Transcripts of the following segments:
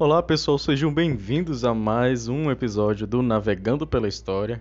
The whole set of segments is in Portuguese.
Olá pessoal, sejam bem-vindos a mais um episódio do Navegando pela História.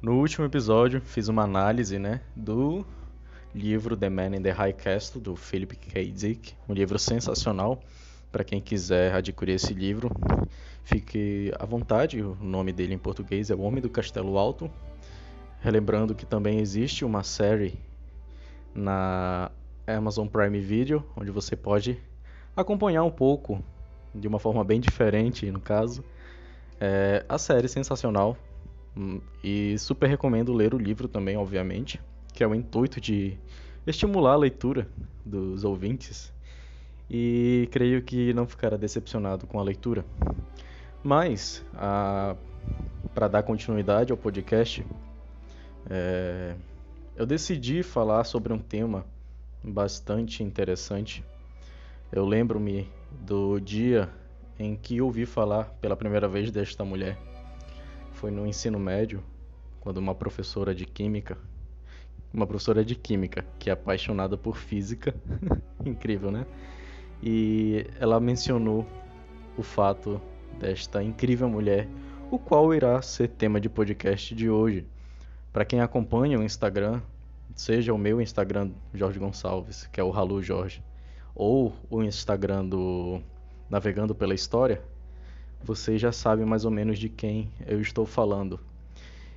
No último episódio fiz uma análise né, do livro The Man in the High Castle, do Philip K. Dick, um livro sensacional. Para quem quiser adquirir esse livro, fique à vontade, o nome dele em português é O Homem do Castelo Alto. Relembrando que também existe uma série na Amazon Prime Video, onde você pode acompanhar um pouco de uma forma bem diferente, no caso. É, a série sensacional hum, e super recomendo ler o livro também, obviamente, que é o intuito de estimular a leitura dos ouvintes e creio que não ficará decepcionado com a leitura. Mas, para dar continuidade ao podcast, é, eu decidi falar sobre um tema bastante interessante. Eu lembro-me do dia em que ouvi falar pela primeira vez desta mulher. Foi no ensino médio, quando uma professora de química, uma professora de química que é apaixonada por física, incrível, né? E ela mencionou o fato desta incrível mulher, o qual irá ser tema de podcast de hoje. Para quem acompanha o Instagram, seja o meu Instagram Jorge Gonçalves, que é o Ralu Jorge, ou o Instagram do Navegando pela História, vocês já sabem mais ou menos de quem eu estou falando.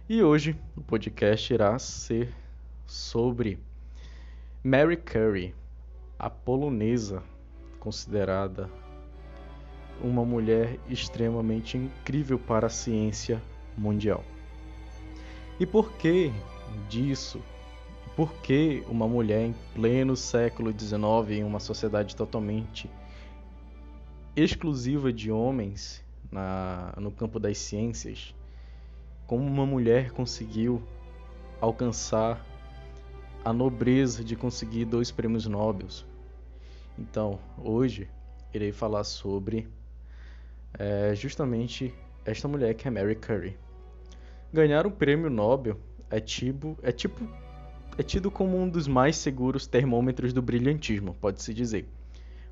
E hoje o podcast irá ser sobre Mary Curry, a polonesa considerada uma mulher extremamente incrível para a ciência mundial. E por que disso por que uma mulher em pleno século XIX, em uma sociedade totalmente exclusiva de homens na, no campo das ciências, como uma mulher conseguiu alcançar a nobreza de conseguir dois prêmios Nobel? Então, hoje irei falar sobre é, justamente esta mulher que é Mary Curry. Ganhar um prêmio Nobel é tipo, é tipo é tido como um dos mais seguros termômetros do brilhantismo, pode-se dizer,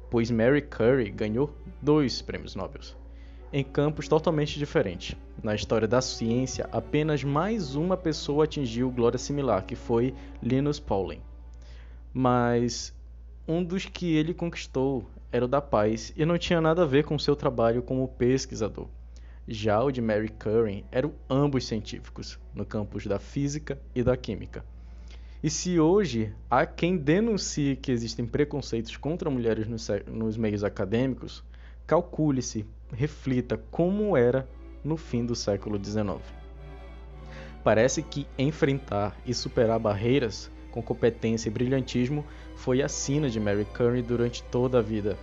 pois Mary Curry ganhou dois prêmios Nobel, em campos totalmente diferentes. Na história da ciência, apenas mais uma pessoa atingiu glória similar, que foi Linus Pauling. Mas um dos que ele conquistou era o da paz e não tinha nada a ver com seu trabalho como pesquisador. Já o de Mary Curry eram ambos científicos, no campus da física e da química. E se hoje há quem denuncie que existem preconceitos contra mulheres nos, nos meios acadêmicos, calcule-se, reflita como era no fim do século XIX. Parece que enfrentar e superar barreiras com competência e brilhantismo foi a sina de Mary Curie durante toda a vida.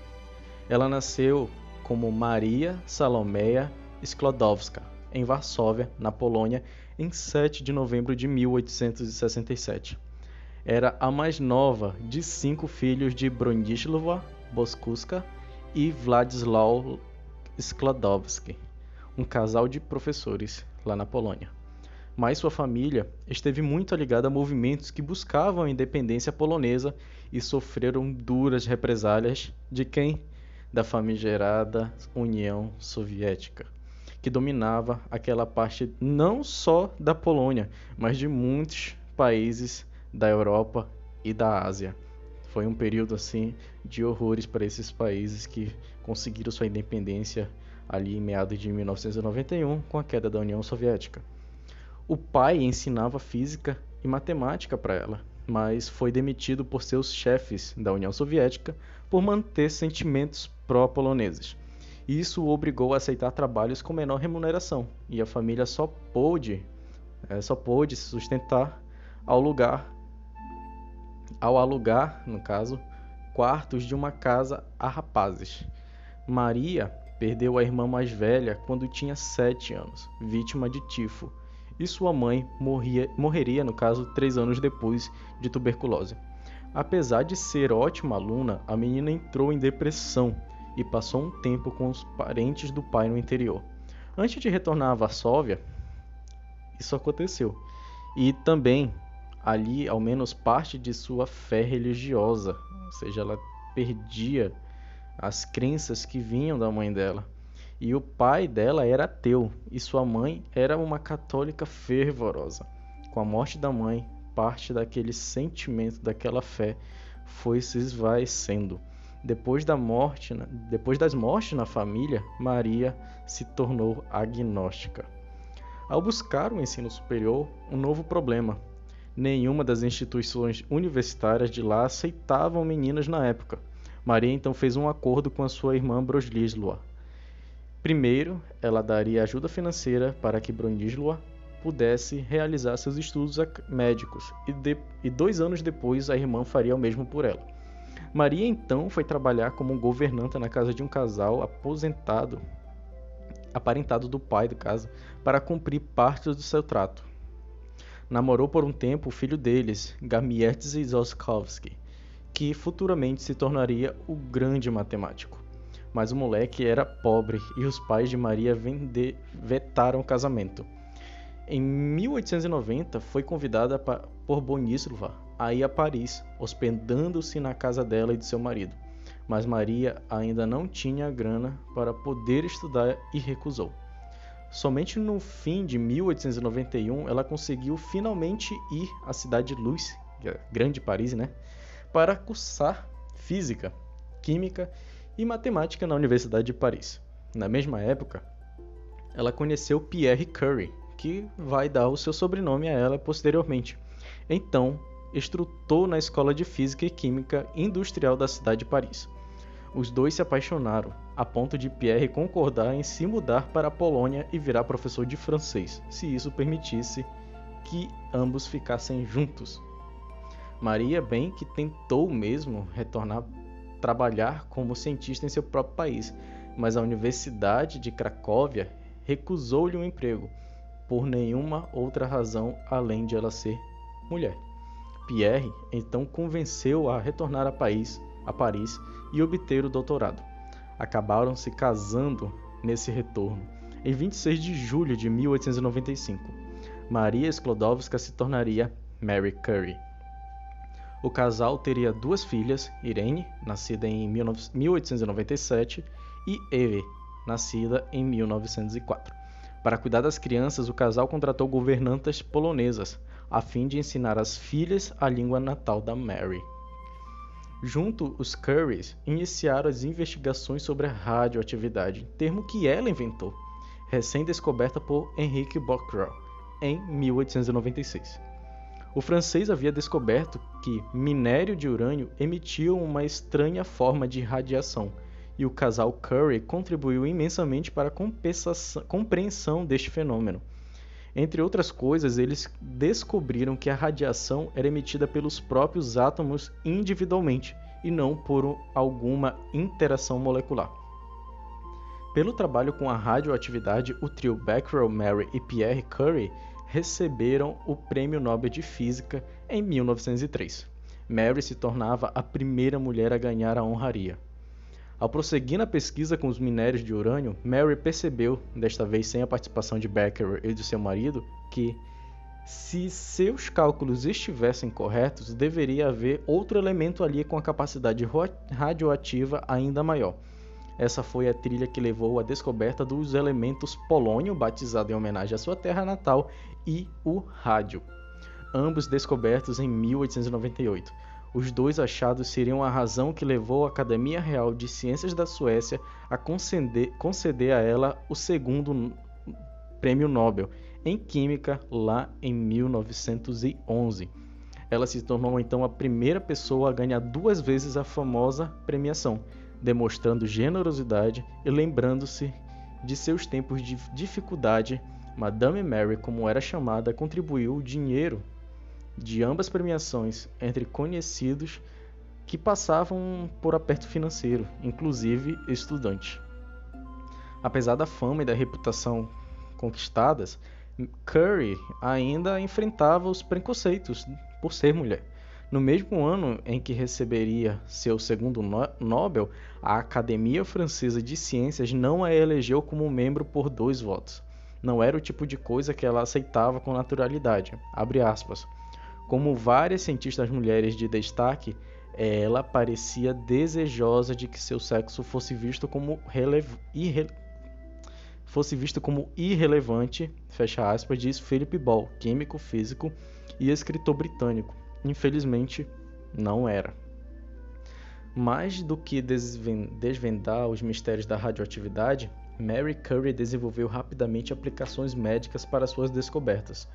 Ela nasceu como Maria Salomeia Sklodowska, em Varsóvia, na Polônia, em 7 de novembro de 1867 era a mais nova de cinco filhos de Bronislawa Boskuska e Władysław Skłodowski, um casal de professores lá na Polônia. Mas sua família esteve muito ligada a movimentos que buscavam a independência polonesa e sofreram duras represálias de quem? Da famigerada União Soviética, que dominava aquela parte não só da Polônia, mas de muitos países da Europa e da Ásia. Foi um período assim de horrores para esses países que conseguiram sua independência ali em meados de 1991 com a queda da União Soviética. O pai ensinava física e matemática para ela, mas foi demitido por seus chefes da União Soviética por manter sentimentos pró-poloneses. Isso o obrigou a aceitar trabalhos com menor remuneração e a família só pôde, é, só pôde se sustentar ao lugar ao alugar, no caso, quartos de uma casa a rapazes. Maria perdeu a irmã mais velha quando tinha sete anos, vítima de tifo, e sua mãe morria, morreria, no caso, três anos depois de tuberculose. Apesar de ser ótima aluna, a menina entrou em depressão e passou um tempo com os parentes do pai no interior. Antes de retornar a Varsóvia, isso aconteceu. E também ali ao menos parte de sua fé religiosa, ou seja, ela perdia as crenças que vinham da mãe dela. E o pai dela era ateu e sua mãe era uma católica fervorosa. Com a morte da mãe, parte daquele sentimento, daquela fé, foi se esvaecendo. Depois da morte, depois das mortes na família, Maria se tornou agnóstica. Ao buscar o ensino superior, um novo problema. Nenhuma das instituições universitárias de lá aceitavam meninas na época. Maria então fez um acordo com a sua irmã Broslisloa, Primeiro, ela daria ajuda financeira para que Bronislaw pudesse realizar seus estudos médicos e, de, e dois anos depois a irmã faria o mesmo por ela. Maria então foi trabalhar como governanta na casa de um casal aposentado, aparentado do pai do caso, para cumprir parte do seu trato. Namorou por um tempo o filho deles, Gamierzy Zoskowski, que futuramente se tornaria o grande matemático mas o moleque era pobre e os pais de Maria vende... vetaram o casamento. Em 1890, foi convidada por Bonislava a ir a Paris, hospedando-se na casa dela e de seu marido. Mas Maria ainda não tinha grana para poder estudar e recusou. Somente no fim de 1891 ela conseguiu finalmente ir à cidade de Luz, é grande Paris, né, para cursar física, química e matemática na Universidade de Paris. Na mesma época, ela conheceu Pierre Curie, que vai dar o seu sobrenome a ela posteriormente. Então, instrutor na Escola de Física e Química Industrial da cidade de Paris. Os dois se apaixonaram, a ponto de Pierre concordar em se mudar para a Polônia e virar professor de francês, se isso permitisse que ambos ficassem juntos. Maria bem que tentou mesmo retornar trabalhar como cientista em seu próprio país, mas a Universidade de Cracóvia recusou-lhe um emprego, por nenhuma outra razão além de ela ser mulher. Pierre então convenceu-a a retornar a Paris, a Paris e obter o doutorado. Acabaram se casando nesse retorno, em 26 de julho de 1895. Maria Sklodowska se tornaria Mary Curie. O casal teria duas filhas, Irene, nascida em 1897, e Eve, nascida em 1904. Para cuidar das crianças, o casal contratou governantas polonesas, a fim de ensinar às filhas a língua natal da Mary. Junto, os Currys iniciaram as investigações sobre a radioatividade, termo que ela inventou, recém-descoberta por Henrique Becquerel em 1896. O francês havia descoberto que minério de urânio emitia uma estranha forma de radiação, e o casal Curry contribuiu imensamente para a compreensão deste fenômeno. Entre outras coisas, eles descobriram que a radiação era emitida pelos próprios átomos individualmente e não por alguma interação molecular. Pelo trabalho com a radioatividade, o trio Becquerel, Mary e Pierre Curie receberam o Prêmio Nobel de Física em 1903. Mary se tornava a primeira mulher a ganhar a honraria. Ao prosseguir na pesquisa com os minérios de urânio, Mary percebeu, desta vez sem a participação de Becker e de seu marido, que, se seus cálculos estivessem corretos, deveria haver outro elemento ali com a capacidade radioativa ainda maior. Essa foi a trilha que levou à descoberta dos elementos polônio, batizado em homenagem à sua terra natal, e o rádio, ambos descobertos em 1898. Os dois achados seriam a razão que levou a Academia Real de Ciências da Suécia a conceder, conceder a ela o segundo prêmio Nobel em Química lá em 1911. Ela se tornou então a primeira pessoa a ganhar duas vezes a famosa premiação, demonstrando generosidade e lembrando-se de seus tempos de dificuldade Madame Mary, como era chamada, contribuiu o dinheiro de ambas premiações entre conhecidos que passavam por aperto financeiro, inclusive estudantes. Apesar da fama e da reputação conquistadas, Curry ainda enfrentava os preconceitos por ser mulher. No mesmo ano em que receberia seu segundo Nobel, a Academia Francesa de Ciências não a elegeu como membro por dois votos não era o tipo de coisa que ela aceitava com naturalidade. Como várias cientistas mulheres de destaque, ela parecia desejosa de que seu sexo fosse visto como fosse visto como irrelevante, fecha aspas, diz Philip Ball, químico, físico e escritor britânico. Infelizmente, não era. Mais do que desvendar os mistérios da radioatividade, Mary Curie desenvolveu rapidamente aplicações médicas para suas descobertas.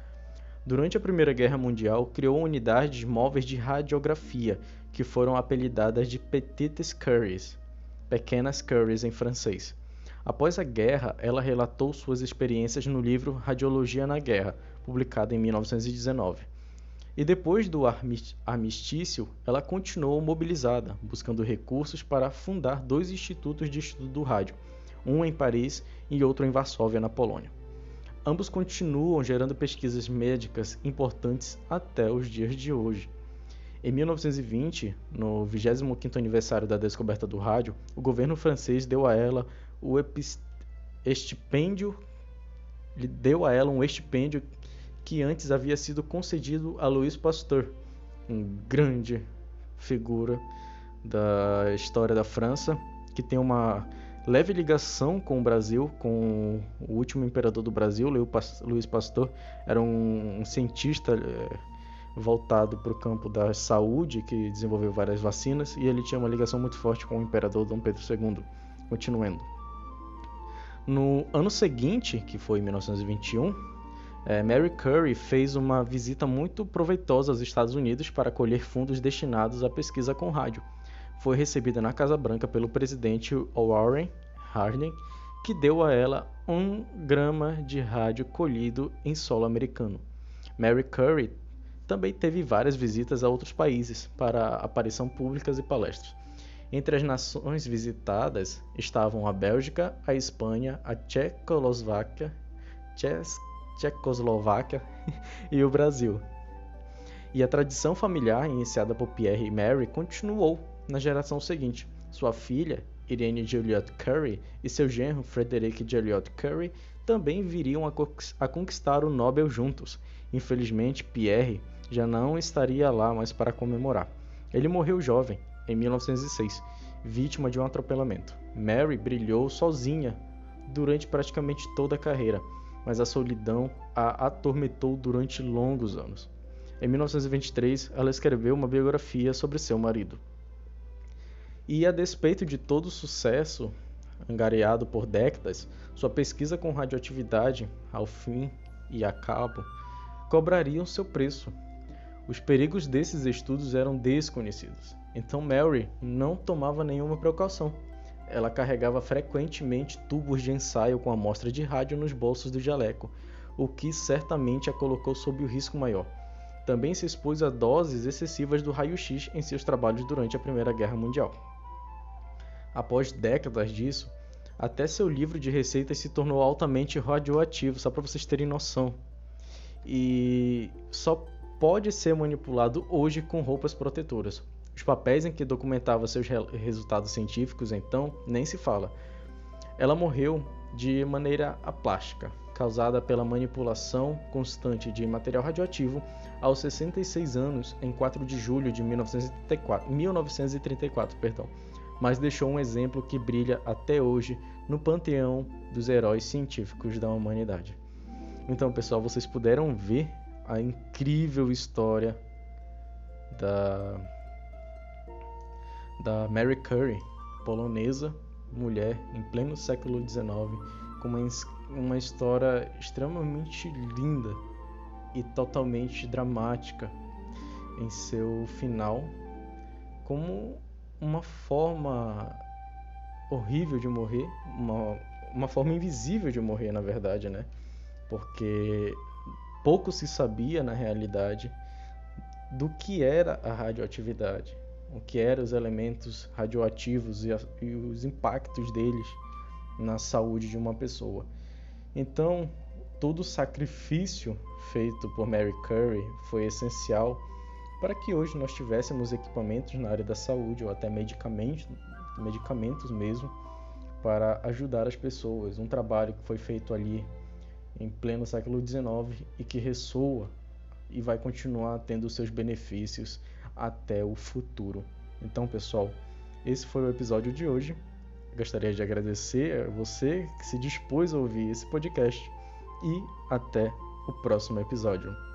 Durante a Primeira Guerra Mundial, criou unidades móveis de radiografia, que foram apelidadas de Petites Curies, pequenas Curies em francês. Após a guerra, ela relatou suas experiências no livro Radiologia na Guerra, publicado em 1919. E depois do armistício, ela continuou mobilizada, buscando recursos para fundar dois institutos de estudo do rádio, um em Paris e outro em Varsóvia, na Polônia. Ambos continuam gerando pesquisas médicas importantes até os dias de hoje. Em 1920, no 25º aniversário da descoberta do rádio, o governo francês deu a ela o estipêndio deu a ela um estipêndio que antes havia sido concedido a Louis Pasteur, um grande figura da história da França, que tem uma leve ligação com o Brasil, com o último imperador do Brasil, Louis Pasteur, era um, cientista é, voltado para o campo da saúde, que desenvolveu várias vacinas, e ele tinha uma ligação muito forte com o imperador Dom Pedro II. Continuando. No ano seguinte, que foi em 1921, é, Mary Curry fez uma visita muito proveitosa aos Estados Unidos para colher fundos destinados à pesquisa com rádio. Foi recebida na Casa Branca pelo presidente Warren Harding, que deu a ela um grama de rádio colhido em solo americano. Mary Curry também teve várias visitas a outros países para aparição públicas e palestras. Entre as nações visitadas estavam a Bélgica, a Espanha, a Tchecoslováquia, Tchecoslováquia e o Brasil. E a tradição familiar iniciada por Pierre e Mary continuou na geração seguinte. Sua filha, Irene Joliot Curry, e seu genro, Frederick Joliot Curry, também viriam a conquistar o Nobel juntos. Infelizmente, Pierre já não estaria lá mais para comemorar. Ele morreu jovem, em 1906, vítima de um atropelamento. Mary brilhou sozinha durante praticamente toda a carreira, mas a solidão a atormentou durante longos anos. Em 1923, ela escreveu uma biografia sobre seu marido. E a despeito de todo o sucesso angariado por décadas, sua pesquisa com radioatividade, ao fim e a cabo, cobrariam seu preço. Os perigos desses estudos eram desconhecidos. Então Mary não tomava nenhuma precaução. Ela carregava frequentemente tubos de ensaio com amostra de rádio nos bolsos do jaleco, o que certamente a colocou sob o risco maior. Também se expôs a doses excessivas do raio-x em seus trabalhos durante a Primeira Guerra Mundial. Após décadas disso, até seu livro de receitas se tornou altamente radioativo, só para vocês terem noção. E só pode ser manipulado hoje com roupas protetoras. Os papéis em que documentava seus resultados científicos, então, nem se fala. Ela morreu de maneira aplástica, causada pela manipulação constante de material radioativo aos 66 anos, em 4 de julho de 1934, 1934 perdão, mas deixou um exemplo que brilha até hoje no panteão dos heróis científicos da humanidade. Então, pessoal, vocês puderam ver a incrível história da da Mary Curie, polonesa, mulher em pleno século XIX, com uma, uma história extremamente linda e totalmente dramática em seu final, como uma forma horrível de morrer, uma, uma forma invisível de morrer, na verdade, né? Porque pouco se sabia na realidade do que era a radioatividade o que eram os elementos radioativos e, a, e os impactos deles na saúde de uma pessoa. Então, todo o sacrifício feito por Mary Curry foi essencial para que hoje nós tivéssemos equipamentos na área da saúde ou até medicamentos, medicamentos mesmo para ajudar as pessoas. Um trabalho que foi feito ali em pleno século XIX e que ressoa e vai continuar tendo seus benefícios até o futuro. Então, pessoal, esse foi o episódio de hoje. gostaria de agradecer a você que se dispôs a ouvir esse podcast e até o próximo episódio.